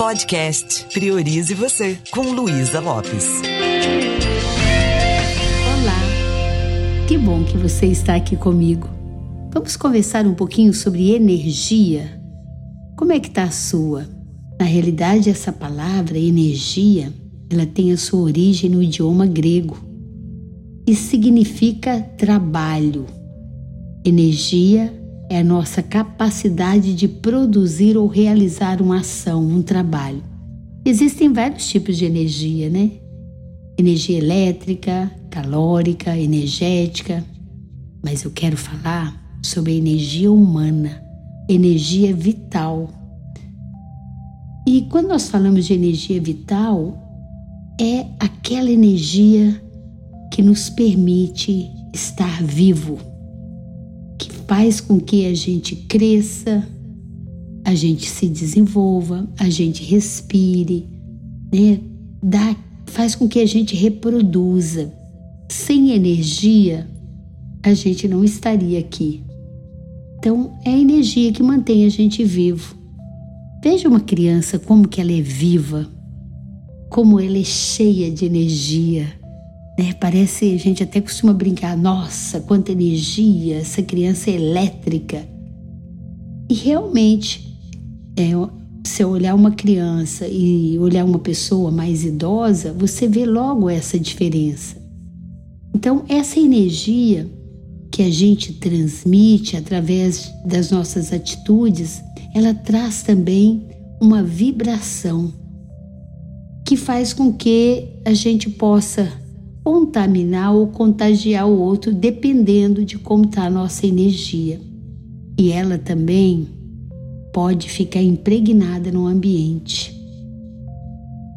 Podcast Priorize Você, com Luísa Lopes. Olá, que bom que você está aqui comigo. Vamos conversar um pouquinho sobre energia. Como é que está a sua? Na realidade, essa palavra energia, ela tem a sua origem no idioma grego e significa trabalho. Energia é a nossa capacidade de produzir ou realizar uma ação, um trabalho. Existem vários tipos de energia, né? Energia elétrica, calórica, energética, mas eu quero falar sobre a energia humana, energia vital. E quando nós falamos de energia vital, é aquela energia que nos permite estar vivo faz com que a gente cresça, a gente se desenvolva, a gente respire, né? Dá, faz com que a gente reproduza. Sem energia, a gente não estaria aqui. Então, é a energia que mantém a gente vivo. Veja uma criança como que ela é viva, como ela é cheia de energia né? Parece, a gente até costuma brincar, nossa, quanta energia, essa criança é elétrica. E realmente, é, se olhar uma criança e olhar uma pessoa mais idosa, você vê logo essa diferença. Então, essa energia que a gente transmite através das nossas atitudes, ela traz também uma vibração que faz com que a gente possa contaminar ou contagiar o outro, dependendo de como está a nossa energia. E ela também pode ficar impregnada no ambiente.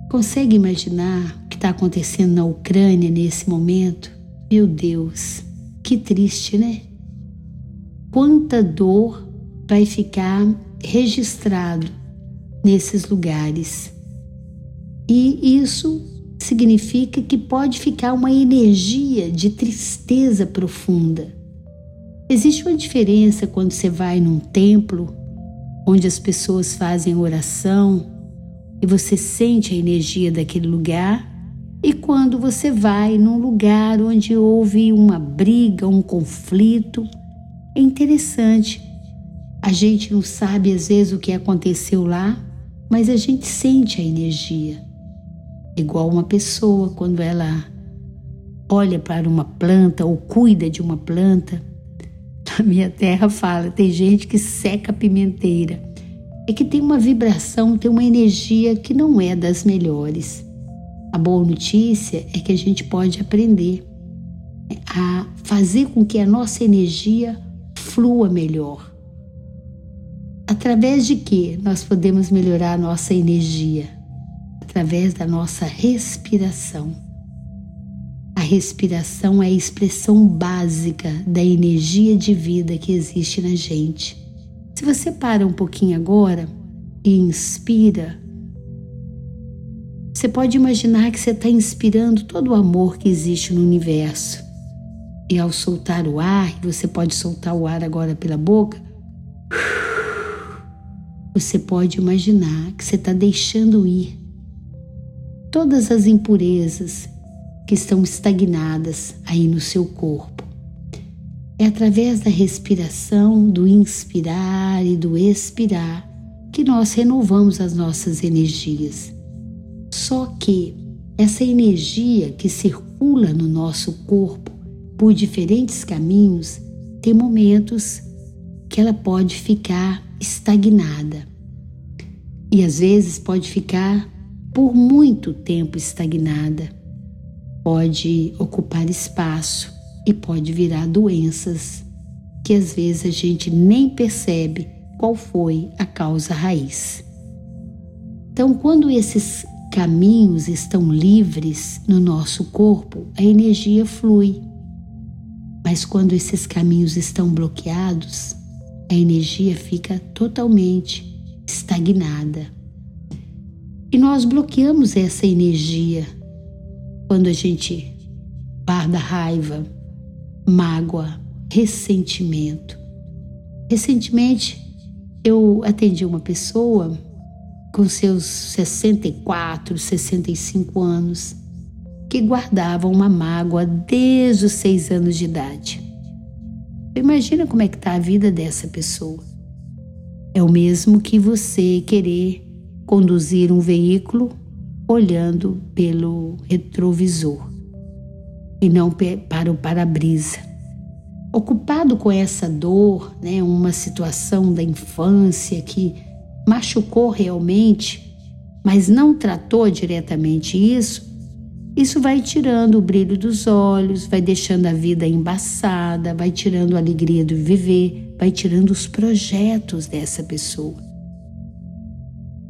Consegue imaginar o que está acontecendo na Ucrânia nesse momento? Meu Deus, que triste, né? Quanta dor vai ficar registrado nesses lugares. E isso significa que pode ficar uma energia de tristeza profunda. Existe uma diferença quando você vai num templo onde as pessoas fazem oração e você sente a energia daquele lugar, e quando você vai num lugar onde houve uma briga, um conflito. É interessante. A gente não sabe às vezes o que aconteceu lá, mas a gente sente a energia igual uma pessoa quando ela olha para uma planta ou cuida de uma planta. Na minha terra fala, tem gente que seca a pimenteira. É que tem uma vibração, tem uma energia que não é das melhores. A boa notícia é que a gente pode aprender a fazer com que a nossa energia flua melhor. Através de que nós podemos melhorar a nossa energia? Através da nossa respiração. A respiração é a expressão básica da energia de vida que existe na gente. Se você para um pouquinho agora e inspira, você pode imaginar que você está inspirando todo o amor que existe no universo. E ao soltar o ar, você pode soltar o ar agora pela boca, você pode imaginar que você está deixando ir todas as impurezas que estão estagnadas aí no seu corpo. É através da respiração, do inspirar e do expirar que nós renovamos as nossas energias. Só que essa energia que circula no nosso corpo por diferentes caminhos tem momentos que ela pode ficar estagnada. E às vezes pode ficar por muito tempo estagnada. Pode ocupar espaço e pode virar doenças que às vezes a gente nem percebe qual foi a causa raiz. Então, quando esses caminhos estão livres no nosso corpo, a energia flui. Mas quando esses caminhos estão bloqueados, a energia fica totalmente estagnada. E nós bloqueamos essa energia quando a gente guarda raiva, mágoa, ressentimento. Recentemente eu atendi uma pessoa com seus 64, 65 anos, que guardava uma mágoa desde os seis anos de idade. Imagina como é que está a vida dessa pessoa. É o mesmo que você querer conduzir um veículo olhando pelo retrovisor e não para o para-brisa. Ocupado com essa dor, né, uma situação da infância que machucou realmente, mas não tratou diretamente isso, isso vai tirando o brilho dos olhos, vai deixando a vida embaçada, vai tirando a alegria do viver, vai tirando os projetos dessa pessoa.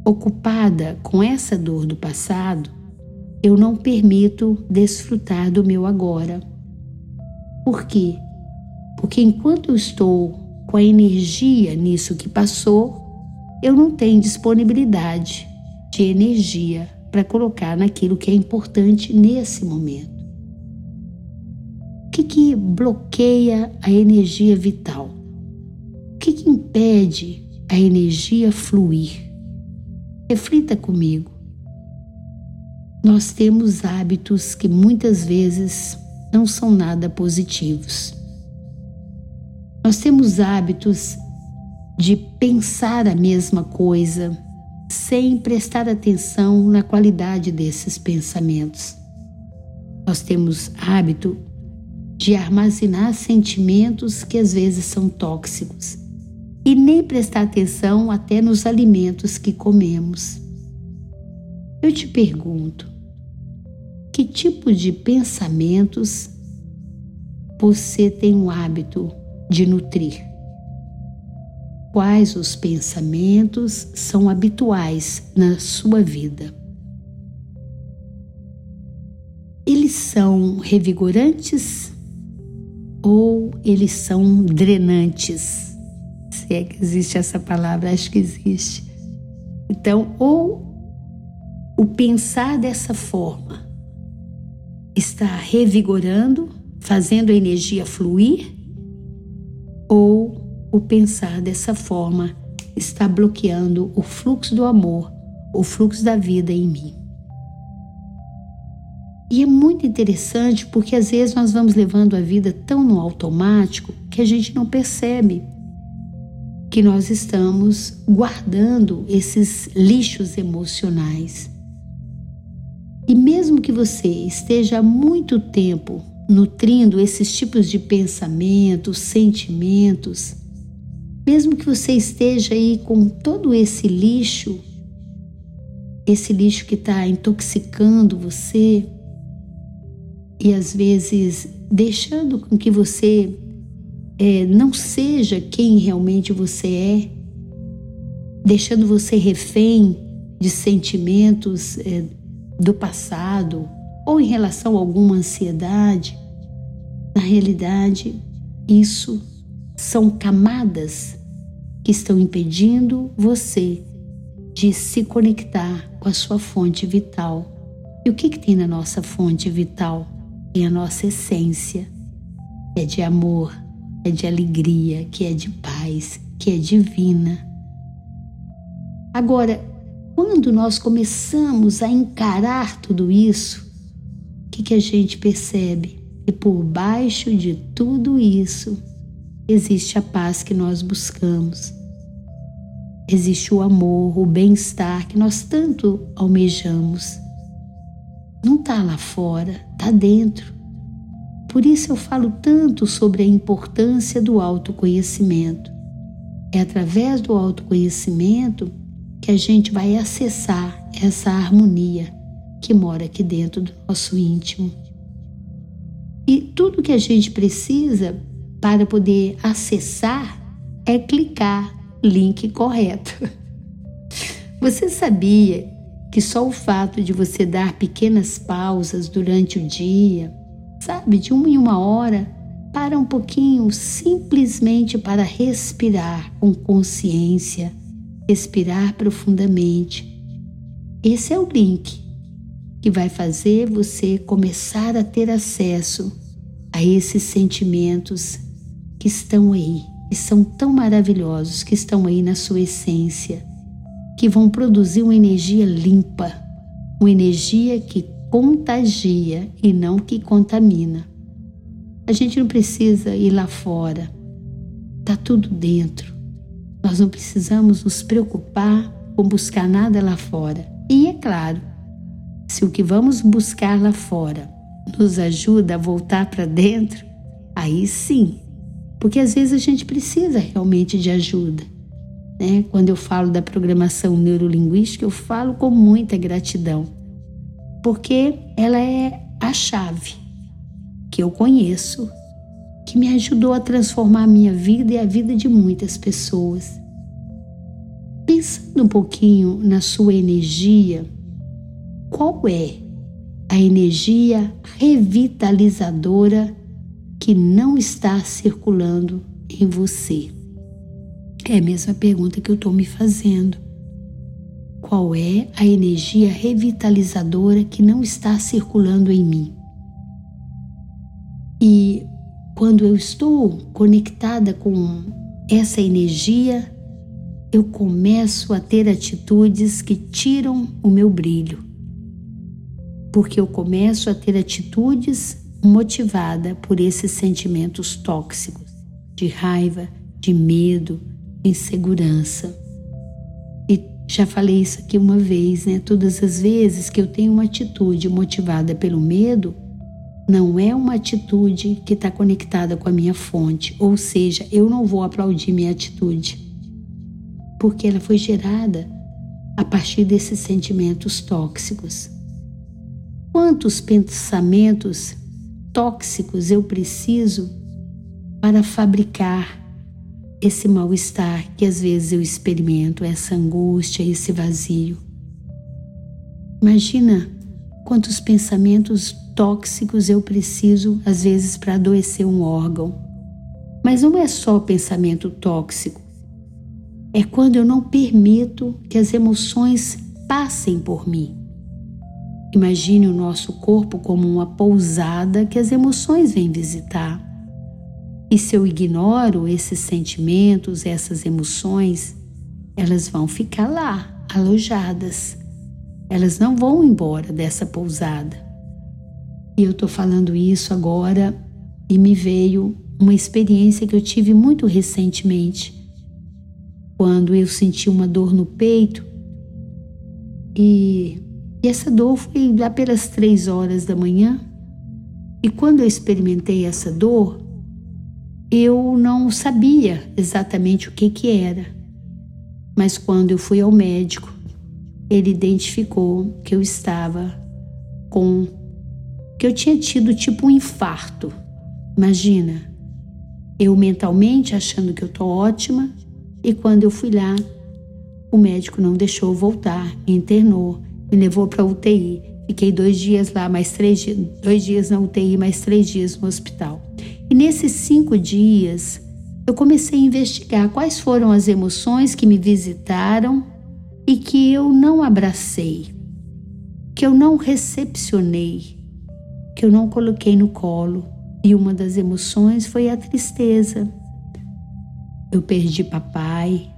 Ocupada com essa dor do passado, eu não permito desfrutar do meu agora. Por quê? Porque enquanto eu estou com a energia nisso que passou, eu não tenho disponibilidade de energia para colocar naquilo que é importante nesse momento. O que, que bloqueia a energia vital? O que, que impede a energia fluir? Reflita comigo. Nós temos hábitos que muitas vezes não são nada positivos. Nós temos hábitos de pensar a mesma coisa sem prestar atenção na qualidade desses pensamentos. Nós temos hábito de armazenar sentimentos que às vezes são tóxicos e nem prestar atenção até nos alimentos que comemos. Eu te pergunto, que tipo de pensamentos você tem o hábito de nutrir? quais os pensamentos são habituais na sua vida. Eles são revigorantes ou eles são drenantes? Se é que existe essa palavra, acho que existe. Então, ou o pensar dessa forma está revigorando, fazendo a energia fluir, ou o pensar dessa forma está bloqueando o fluxo do amor, o fluxo da vida em mim. E é muito interessante porque às vezes nós vamos levando a vida tão no automático que a gente não percebe que nós estamos guardando esses lixos emocionais. E mesmo que você esteja há muito tempo nutrindo esses tipos de pensamentos, sentimentos, mesmo que você esteja aí com todo esse lixo, esse lixo que está intoxicando você e às vezes deixando com que você é, não seja quem realmente você é, deixando você refém de sentimentos é, do passado ou em relação a alguma ansiedade, na realidade, isso são camadas que estão impedindo você de se conectar com a sua fonte vital. E o que, que tem na nossa fonte vital? Tem a nossa essência, é de amor, é de alegria, que é de paz, que é divina. Agora, quando nós começamos a encarar tudo isso, o que, que a gente percebe? E por baixo de tudo isso existe a paz que nós buscamos. Existe o amor, o bem-estar que nós tanto almejamos. Não está lá fora, está dentro. Por isso eu falo tanto sobre a importância do autoconhecimento. É através do autoconhecimento que a gente vai acessar essa harmonia que mora aqui dentro do nosso íntimo. E tudo que a gente precisa para poder acessar é clicar link correto. Você sabia que só o fato de você dar pequenas pausas durante o dia, sabe, de uma em uma hora, para um pouquinho simplesmente para respirar com consciência, respirar profundamente. Esse é o link que vai fazer você começar a ter acesso a esses sentimentos que estão aí, que são tão maravilhosos, que estão aí na sua essência. que vão produzir uma energia limpa, uma energia que contagia e não que contamina. A gente não precisa ir lá fora, tá tudo dentro. Nós não precisamos nos preocupar com buscar nada lá fora. E é claro, se o que vamos buscar lá fora nos ajuda a voltar para dentro, aí sim, porque às vezes a gente precisa realmente de ajuda. Né? Quando eu falo da programação neurolinguística, eu falo com muita gratidão, porque ela é a chave que eu conheço, que me ajudou a transformar a minha vida e a vida de muitas pessoas. Pensando um pouquinho na sua energia, qual é a energia revitalizadora que não está circulando em você? É a mesma pergunta que eu estou me fazendo. Qual é a energia revitalizadora que não está circulando em mim? E quando eu estou conectada com essa energia, eu começo a ter atitudes que tiram o meu brilho. Porque eu começo a ter atitudes motivada por esses sentimentos tóxicos de raiva, de medo, insegurança. E já falei isso aqui uma vez, né? Todas as vezes que eu tenho uma atitude motivada pelo medo, não é uma atitude que está conectada com a minha fonte, ou seja, eu não vou aplaudir minha atitude, porque ela foi gerada a partir desses sentimentos tóxicos. Quantos pensamentos tóxicos eu preciso para fabricar esse mal-estar que às vezes eu experimento, essa angústia, esse vazio? Imagina quantos pensamentos tóxicos eu preciso, às vezes, para adoecer um órgão. Mas não é só pensamento tóxico, é quando eu não permito que as emoções passem por mim. Imagine o nosso corpo como uma pousada que as emoções vêm visitar. E se eu ignoro esses sentimentos, essas emoções, elas vão ficar lá, alojadas. Elas não vão embora dessa pousada. E eu estou falando isso agora e me veio uma experiência que eu tive muito recentemente, quando eu senti uma dor no peito e, e essa dor foi lá pelas três horas da manhã. E quando eu experimentei essa dor, eu não sabia exatamente o que que era. Mas quando eu fui ao médico, ele identificou que eu estava com que eu tinha tido tipo um infarto. Imagina, eu mentalmente achando que eu tô ótima e quando eu fui lá, o médico não deixou voltar, me internou, me levou para UTI. Fiquei dois dias lá, mais três dias, dois dias na UTI, mais três dias no hospital. E nesses cinco dias, eu comecei a investigar quais foram as emoções que me visitaram e que eu não abracei, que eu não recepcionei, que eu não coloquei no colo. E uma das emoções foi a tristeza. Eu perdi papai.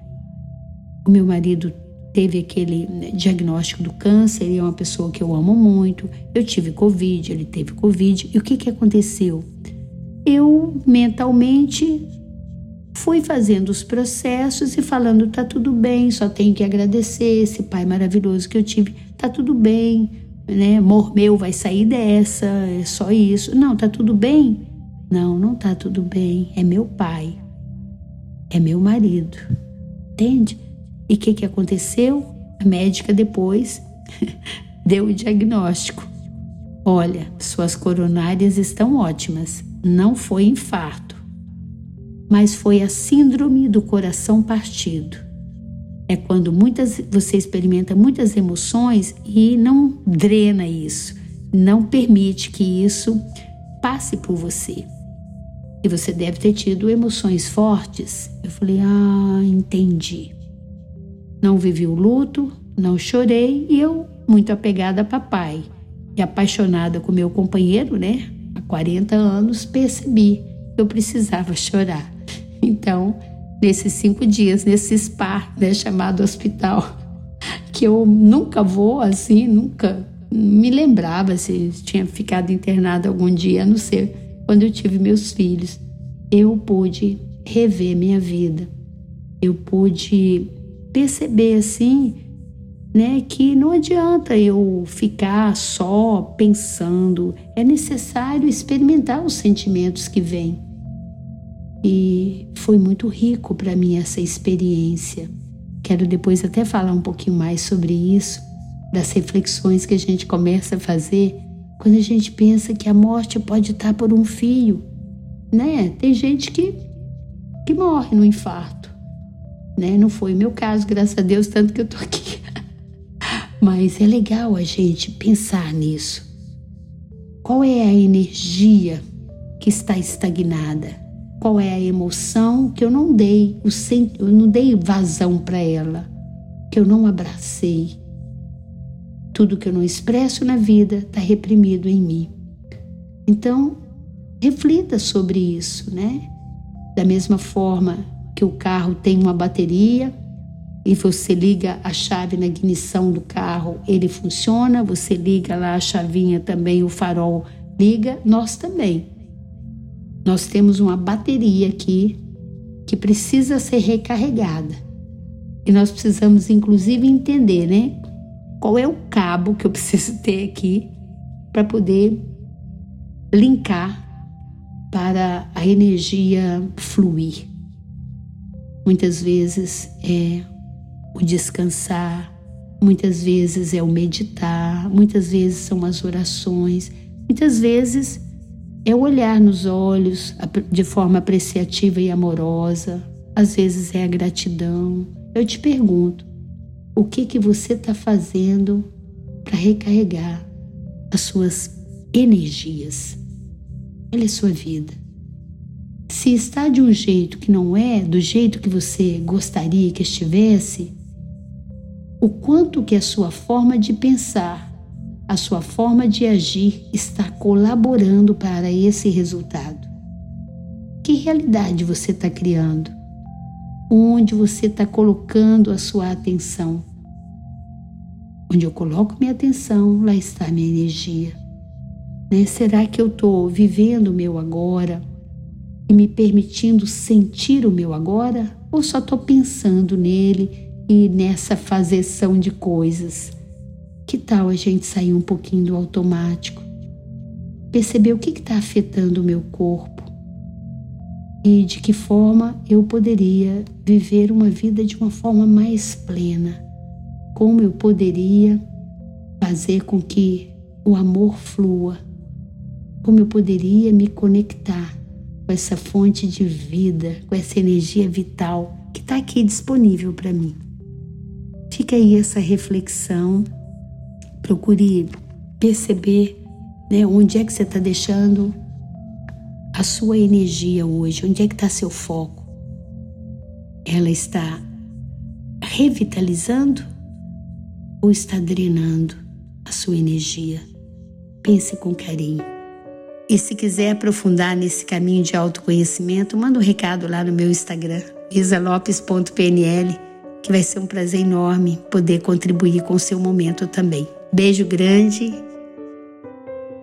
O meu marido teve aquele né, diagnóstico do câncer, ele é uma pessoa que eu amo muito. Eu tive Covid, ele teve Covid. E o que, que aconteceu? Eu mentalmente fui fazendo os processos e falando: tá tudo bem, só tenho que agradecer esse pai maravilhoso que eu tive, tá tudo bem, né? Amor meu vai sair dessa, é só isso. Não, tá tudo bem? Não, não tá tudo bem. É meu pai. É meu marido. Entende? E o que, que aconteceu? A médica depois deu o diagnóstico. Olha, suas coronárias estão ótimas. Não foi infarto, mas foi a síndrome do coração partido. É quando muitas você experimenta muitas emoções e não drena isso, não permite que isso passe por você. E você deve ter tido emoções fortes. Eu falei: "Ah, entendi". Não vivi o luto, não chorei e eu muito apegada a papai e apaixonada com meu companheiro, né? Há 40 anos percebi que eu precisava chorar. Então, nesses cinco dias, nesse spa né, chamado hospital. que eu nunca vou assim, nunca me lembrava se tinha ficado internada algum dia, a não ser quando eu tive meus filhos. Eu pude rever minha vida. Eu pude perceber assim, né, que não adianta eu ficar só pensando, é necessário experimentar os sentimentos que vêm. E foi muito rico para mim essa experiência. Quero depois até falar um pouquinho mais sobre isso, das reflexões que a gente começa a fazer quando a gente pensa que a morte pode estar por um fio, né? Tem gente que que morre no infarto, né? Não foi meu caso, graças a Deus, tanto que eu tô aqui. Mas é legal a gente pensar nisso. Qual é a energia que está estagnada? Qual é a emoção que eu não dei, eu não dei vazão para ela, que eu não abracei? Tudo que eu não expresso na vida está reprimido em mim. Então, reflita sobre isso, né? Da mesma forma que o carro tem uma bateria e você liga a chave na ignição do carro, ele funciona, você liga lá a chavinha também, o farol liga, nós também. Nós temos uma bateria aqui que precisa ser recarregada. E nós precisamos, inclusive, entender, né? qual é o cabo que eu preciso ter aqui para poder linkar para a energia fluir. Muitas vezes é o descansar, muitas vezes é o meditar, muitas vezes são as orações, muitas vezes é o olhar nos olhos de forma apreciativa e amorosa, às vezes é a gratidão. Eu te pergunto, o que que você está fazendo para recarregar as suas energias. Olha a sua vida. Se está de um jeito que não é do jeito que você gostaria que estivesse, o quanto que a sua forma de pensar, a sua forma de agir está colaborando para esse resultado. Que realidade você está criando? onde você está colocando a sua atenção. Onde eu coloco minha atenção, lá está minha energia. Né? Será que eu estou vivendo o meu agora e me permitindo sentir o meu agora? Ou só estou pensando nele e nessa fazeção de coisas? Que tal a gente sair um pouquinho do automático? Perceber o que está afetando o meu corpo? e de que forma eu poderia viver uma vida de uma forma mais plena, como eu poderia fazer com que o amor flua, como eu poderia me conectar com essa fonte de vida, com essa energia vital que está aqui disponível para mim. Fica aí essa reflexão, procure perceber né, onde é que você está deixando a sua energia hoje? Onde é que está seu foco? Ela está revitalizando ou está drenando a sua energia? Pense com carinho. E se quiser aprofundar nesse caminho de autoconhecimento, manda um recado lá no meu Instagram, isalopes.pnl, que vai ser um prazer enorme poder contribuir com o seu momento também. Beijo grande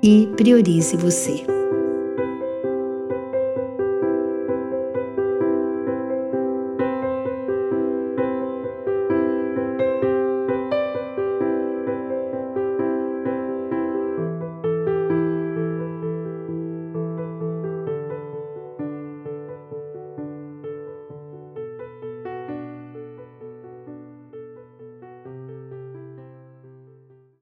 e priorize você.